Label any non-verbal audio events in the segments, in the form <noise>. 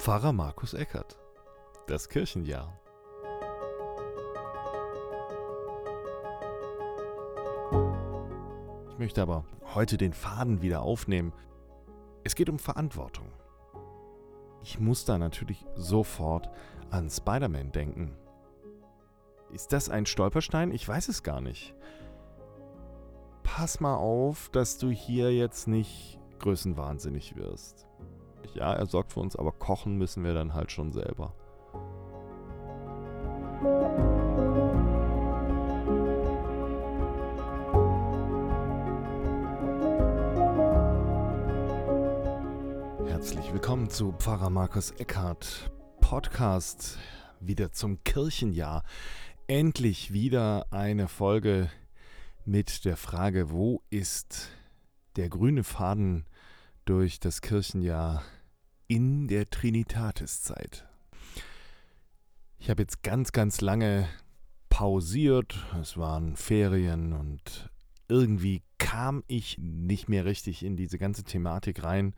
Pfarrer Markus Eckert. Das Kirchenjahr. Ich möchte aber heute den Faden wieder aufnehmen. Es geht um Verantwortung. Ich muss da natürlich sofort an Spider-Man denken. Ist das ein Stolperstein? Ich weiß es gar nicht. Pass mal auf, dass du hier jetzt nicht größenwahnsinnig wirst. Ja, er sorgt für uns, aber kochen müssen wir dann halt schon selber. Herzlich willkommen zu Pfarrer Markus Eckhardt Podcast wieder zum Kirchenjahr. Endlich wieder eine Folge mit der Frage, wo ist der grüne Faden durch das Kirchenjahr in der Trinitatiszeit. Ich habe jetzt ganz, ganz lange pausiert. Es waren Ferien und irgendwie kam ich nicht mehr richtig in diese ganze Thematik rein.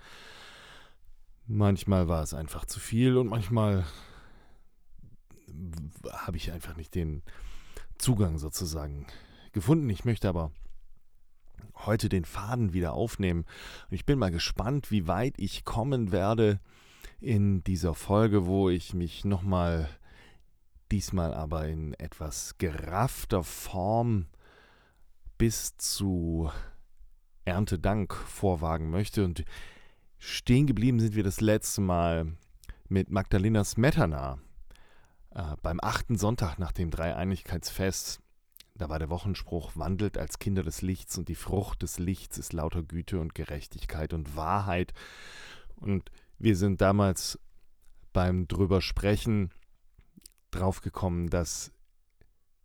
Manchmal war es einfach zu viel und manchmal habe ich einfach nicht den Zugang sozusagen gefunden. Ich möchte aber heute den Faden wieder aufnehmen. Und ich bin mal gespannt, wie weit ich kommen werde in dieser Folge, wo ich mich nochmal, diesmal aber in etwas geraffter Form bis zu Erntedank vorwagen möchte. Und stehen geblieben sind wir das letzte Mal mit Magdalena Smetana äh, beim achten Sonntag nach dem Dreieinigkeitsfest da war der Wochenspruch, wandelt als Kinder des Lichts und die Frucht des Lichts ist lauter Güte und Gerechtigkeit und Wahrheit. Und wir sind damals beim drüber sprechen draufgekommen, dass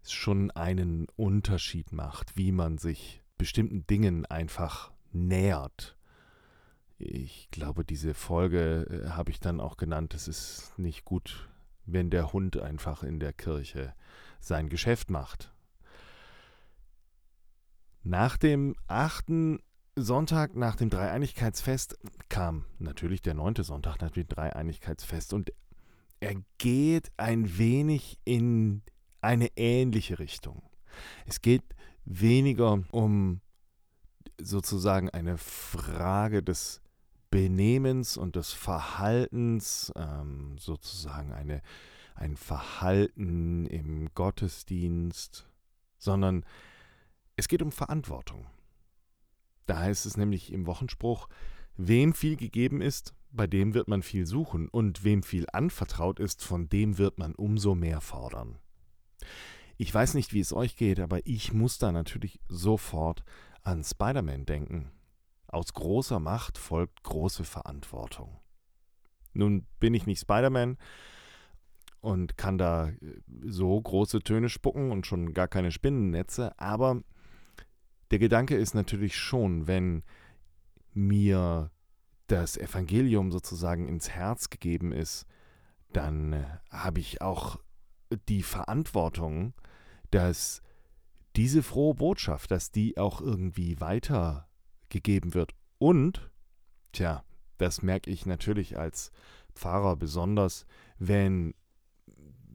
es schon einen Unterschied macht, wie man sich bestimmten Dingen einfach nähert. Ich glaube, diese Folge äh, habe ich dann auch genannt, es ist nicht gut, wenn der Hund einfach in der Kirche sein Geschäft macht. Nach dem achten Sonntag nach dem Dreieinigkeitsfest kam natürlich der neunte Sonntag nach dem Dreieinigkeitsfest und er geht ein wenig in eine ähnliche Richtung. Es geht weniger um sozusagen eine Frage des Benehmens und des Verhaltens, ähm, sozusagen eine, ein Verhalten im Gottesdienst, sondern es geht um Verantwortung. Da heißt es nämlich im Wochenspruch, wem viel gegeben ist, bei dem wird man viel suchen, und wem viel anvertraut ist, von dem wird man umso mehr fordern. Ich weiß nicht, wie es euch geht, aber ich muss da natürlich sofort an Spider-Man denken. Aus großer Macht folgt große Verantwortung. Nun bin ich nicht Spider-Man und kann da so große Töne spucken und schon gar keine Spinnennetze, aber der Gedanke ist natürlich schon, wenn mir das Evangelium sozusagen ins Herz gegeben ist, dann äh, habe ich auch die Verantwortung, dass diese frohe Botschaft, dass die auch irgendwie weitergegeben wird. Und, tja, das merke ich natürlich als Pfarrer besonders, wenn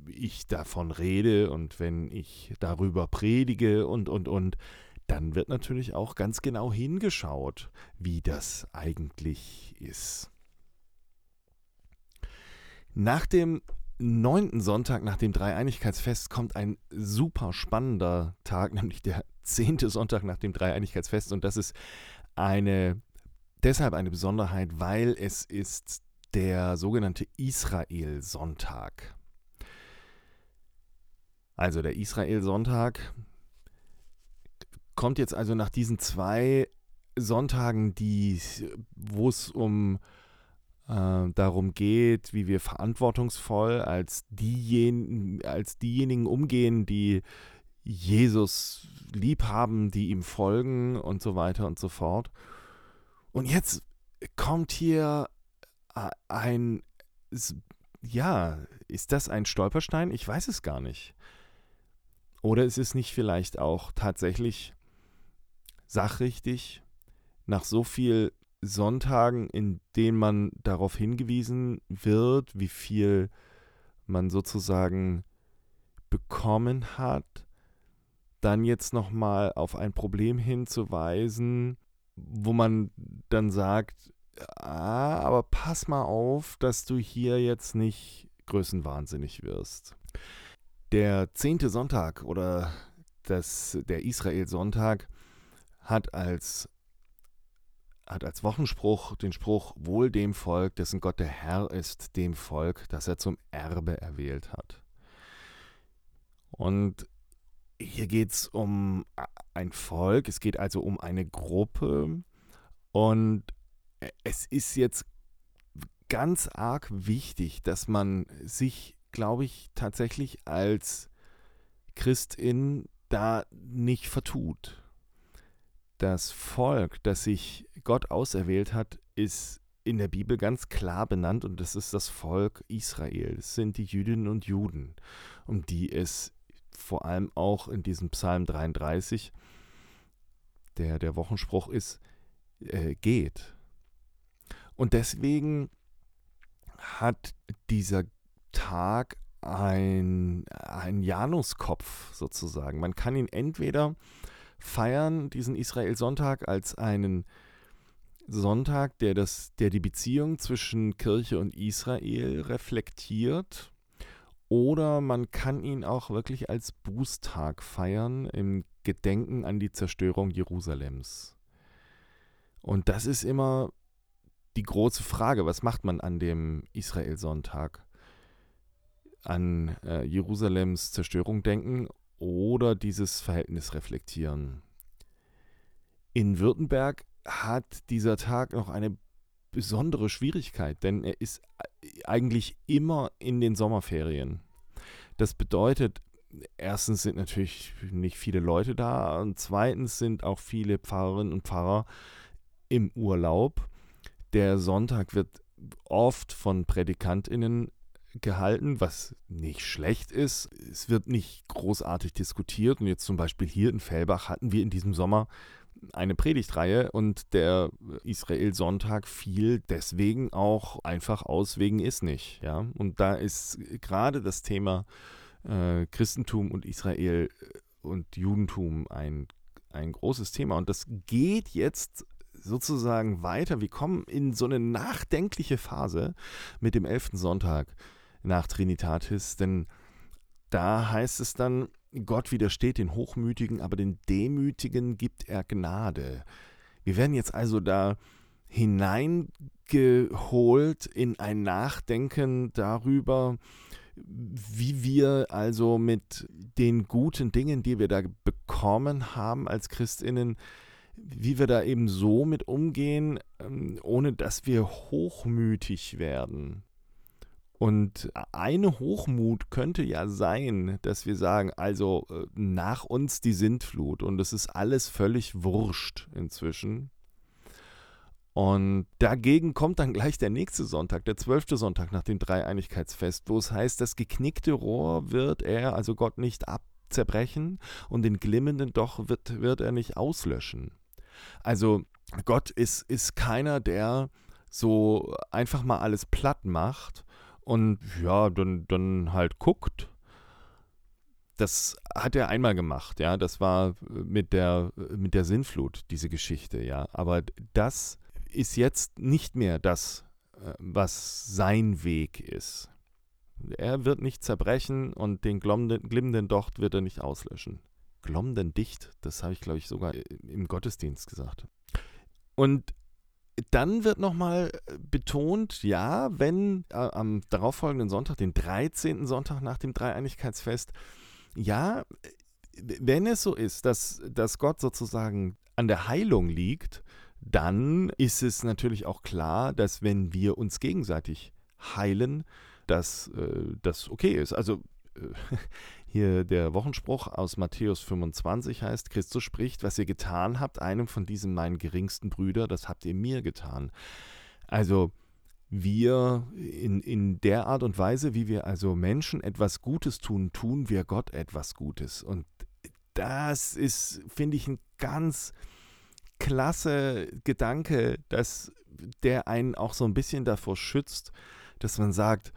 ich davon rede und wenn ich darüber predige und, und, und, dann wird natürlich auch ganz genau hingeschaut, wie das eigentlich ist. Nach dem neunten Sonntag nach dem Dreieinigkeitsfest kommt ein super spannender Tag, <laughs> nämlich der zehnte Sonntag nach dem Dreieinigkeitsfest. Und das ist eine, deshalb eine Besonderheit, weil es ist der sogenannte Israel-Sonntag. Also der Israel-Sonntag kommt jetzt also nach diesen zwei Sonntagen, die, wo es um äh, darum geht, wie wir verantwortungsvoll als, diejen, als diejenigen umgehen, die Jesus lieb haben, die ihm folgen und so weiter und so fort. Und jetzt kommt hier äh, ein, ja, ist das ein Stolperstein? Ich weiß es gar nicht. Oder ist es nicht vielleicht auch tatsächlich sachrichtig, nach so viel Sonntagen, in denen man darauf hingewiesen wird, wie viel man sozusagen bekommen hat, dann jetzt nochmal auf ein Problem hinzuweisen, wo man dann sagt, ah, aber pass mal auf, dass du hier jetzt nicht größenwahnsinnig wirst. Der zehnte Sonntag oder das, der Israel-Sonntag hat als, hat als Wochenspruch den Spruch, wohl dem Volk, dessen Gott der Herr ist, dem Volk, das er zum Erbe erwählt hat. Und hier geht es um ein Volk, es geht also um eine Gruppe und es ist jetzt ganz arg wichtig, dass man sich, glaube ich, tatsächlich als Christin da nicht vertut. Das Volk, das sich Gott auserwählt hat, ist in der Bibel ganz klar benannt und das ist das Volk Israel. Es sind die Jüdinnen und Juden, um die es vor allem auch in diesem Psalm 33, der der Wochenspruch ist, äh, geht. Und deswegen hat dieser Tag ein, ein Januskopf sozusagen. Man kann ihn entweder feiern, diesen Israel-Sonntag, als einen Sonntag, der, das, der die Beziehung zwischen Kirche und Israel reflektiert, oder man kann ihn auch wirklich als Bußtag feiern im Gedenken an die Zerstörung Jerusalems. Und das ist immer die große Frage, was macht man an dem Israel-Sonntag? An äh, Jerusalems Zerstörung denken oder dieses Verhältnis reflektieren? In Württemberg hat dieser Tag noch eine besondere Schwierigkeit, denn er ist eigentlich immer in den Sommerferien. Das bedeutet, erstens sind natürlich nicht viele Leute da und zweitens sind auch viele Pfarrerinnen und Pfarrer im Urlaub der Sonntag wird oft von PrädikantInnen gehalten, was nicht schlecht ist. Es wird nicht großartig diskutiert. Und jetzt zum Beispiel hier in Fellbach hatten wir in diesem Sommer eine Predigtreihe und der Israel-Sonntag fiel deswegen auch einfach aus wegen ist nicht. Ja? Und da ist gerade das Thema äh, Christentum und Israel und Judentum ein, ein großes Thema. Und das geht jetzt sozusagen weiter. Wir kommen in so eine nachdenkliche Phase mit dem elften Sonntag nach Trinitatis, denn da heißt es dann, Gott widersteht den Hochmütigen, aber den Demütigen gibt er Gnade. Wir werden jetzt also da hineingeholt in ein Nachdenken darüber, wie wir also mit den guten Dingen, die wir da bekommen haben als Christinnen, wie wir da eben so mit umgehen, ähm, ohne dass wir hochmütig werden. Und eine Hochmut könnte ja sein, dass wir sagen, also äh, nach uns die Sintflut und es ist alles völlig wurscht inzwischen. Und dagegen kommt dann gleich der nächste Sonntag, der zwölfte Sonntag nach dem Dreieinigkeitsfest, wo es heißt, das geknickte Rohr wird er, also Gott, nicht abzerbrechen und den glimmenden Doch wird, wird er nicht auslöschen. Also Gott ist, ist keiner, der so einfach mal alles platt macht und ja, dann, dann halt guckt. Das hat er einmal gemacht, ja. Das war mit der, mit der Sinnflut, diese Geschichte, ja. Aber das ist jetzt nicht mehr das, äh, was sein Weg ist. Er wird nicht zerbrechen und den glimmenden Docht wird er nicht auslöschen glommenden dicht. Das habe ich, glaube ich, sogar im Gottesdienst gesagt. Und dann wird nochmal betont, ja, wenn äh, am darauffolgenden Sonntag, den 13. Sonntag nach dem Dreieinigkeitsfest, ja, wenn es so ist, dass, dass Gott sozusagen an der Heilung liegt, dann ist es natürlich auch klar, dass wenn wir uns gegenseitig heilen, dass äh, das okay ist. Also äh, hier der Wochenspruch aus Matthäus 25 heißt, Christus spricht, was ihr getan habt, einem von diesen meinen geringsten Brüder, das habt ihr mir getan. Also wir in, in der Art und Weise, wie wir also Menschen etwas Gutes tun, tun wir Gott etwas Gutes. Und das ist, finde ich, ein ganz, klasse Gedanke, dass der einen auch so ein bisschen davor schützt, dass man sagt,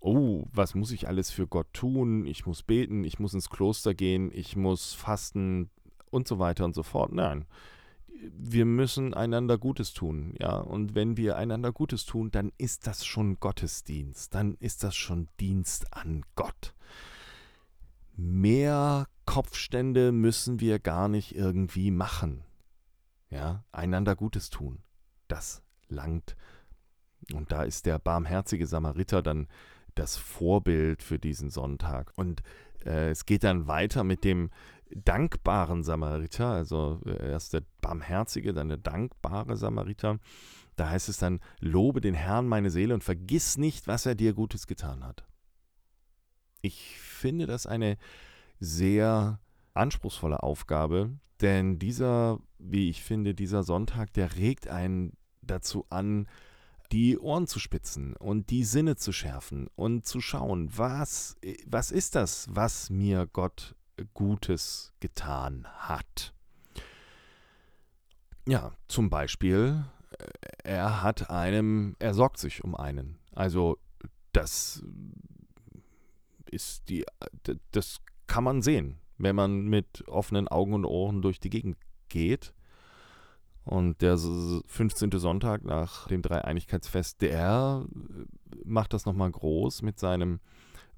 oh, was muss ich alles für Gott tun? Ich muss beten, ich muss ins Kloster gehen, ich muss fasten und so weiter und so fort. Nein, wir müssen einander Gutes tun, ja. Und wenn wir einander Gutes tun, dann ist das schon Gottesdienst, dann ist das schon Dienst an Gott. Mehr Kopfstände müssen wir gar nicht irgendwie machen. Ja, einander Gutes tun. Das langt. Und da ist der barmherzige Samariter dann das Vorbild für diesen Sonntag. Und äh, es geht dann weiter mit dem dankbaren Samariter, also äh, erst der barmherzige, dann der dankbare Samariter. Da heißt es dann, lobe den Herrn meine Seele und vergiss nicht, was er dir Gutes getan hat. Ich finde das eine sehr anspruchsvolle Aufgabe, denn dieser, wie ich finde, dieser Sonntag, der regt einen dazu an, die Ohren zu spitzen und die Sinne zu schärfen und zu schauen, was, was ist das, was mir Gott Gutes getan hat. Ja, zum Beispiel, äh, er hat einem, er sorgt sich um einen. Also das ist die, das kann man sehen, wenn man mit offenen Augen und Ohren durch die Gegend geht. Und der 15. Sonntag nach dem Dreieinigkeitsfest, der macht das nochmal groß mit seinem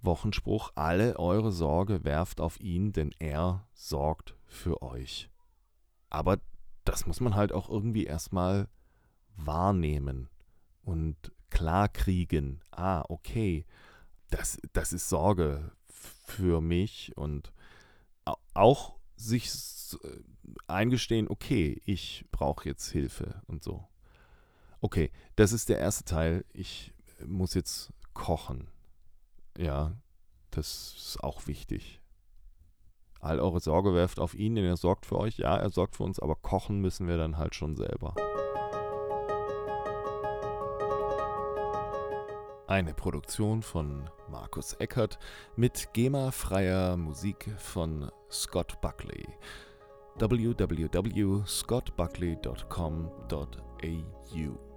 Wochenspruch, alle eure Sorge werft auf ihn, denn er sorgt für euch. Aber das muss man halt auch irgendwie erstmal wahrnehmen und klarkriegen. Ah, okay, das, das ist Sorge für mich und auch sich eingestehen, okay, ich brauche jetzt Hilfe und so. Okay, das ist der erste Teil. Ich muss jetzt kochen. Ja, das ist auch wichtig. All eure Sorge werft auf ihn, denn er sorgt für euch. Ja, er sorgt für uns, aber kochen müssen wir dann halt schon selber. Eine Produktion von Markus Eckert mit GEMA-freier Musik von Scott Buckley. www.scottbuckley.com.au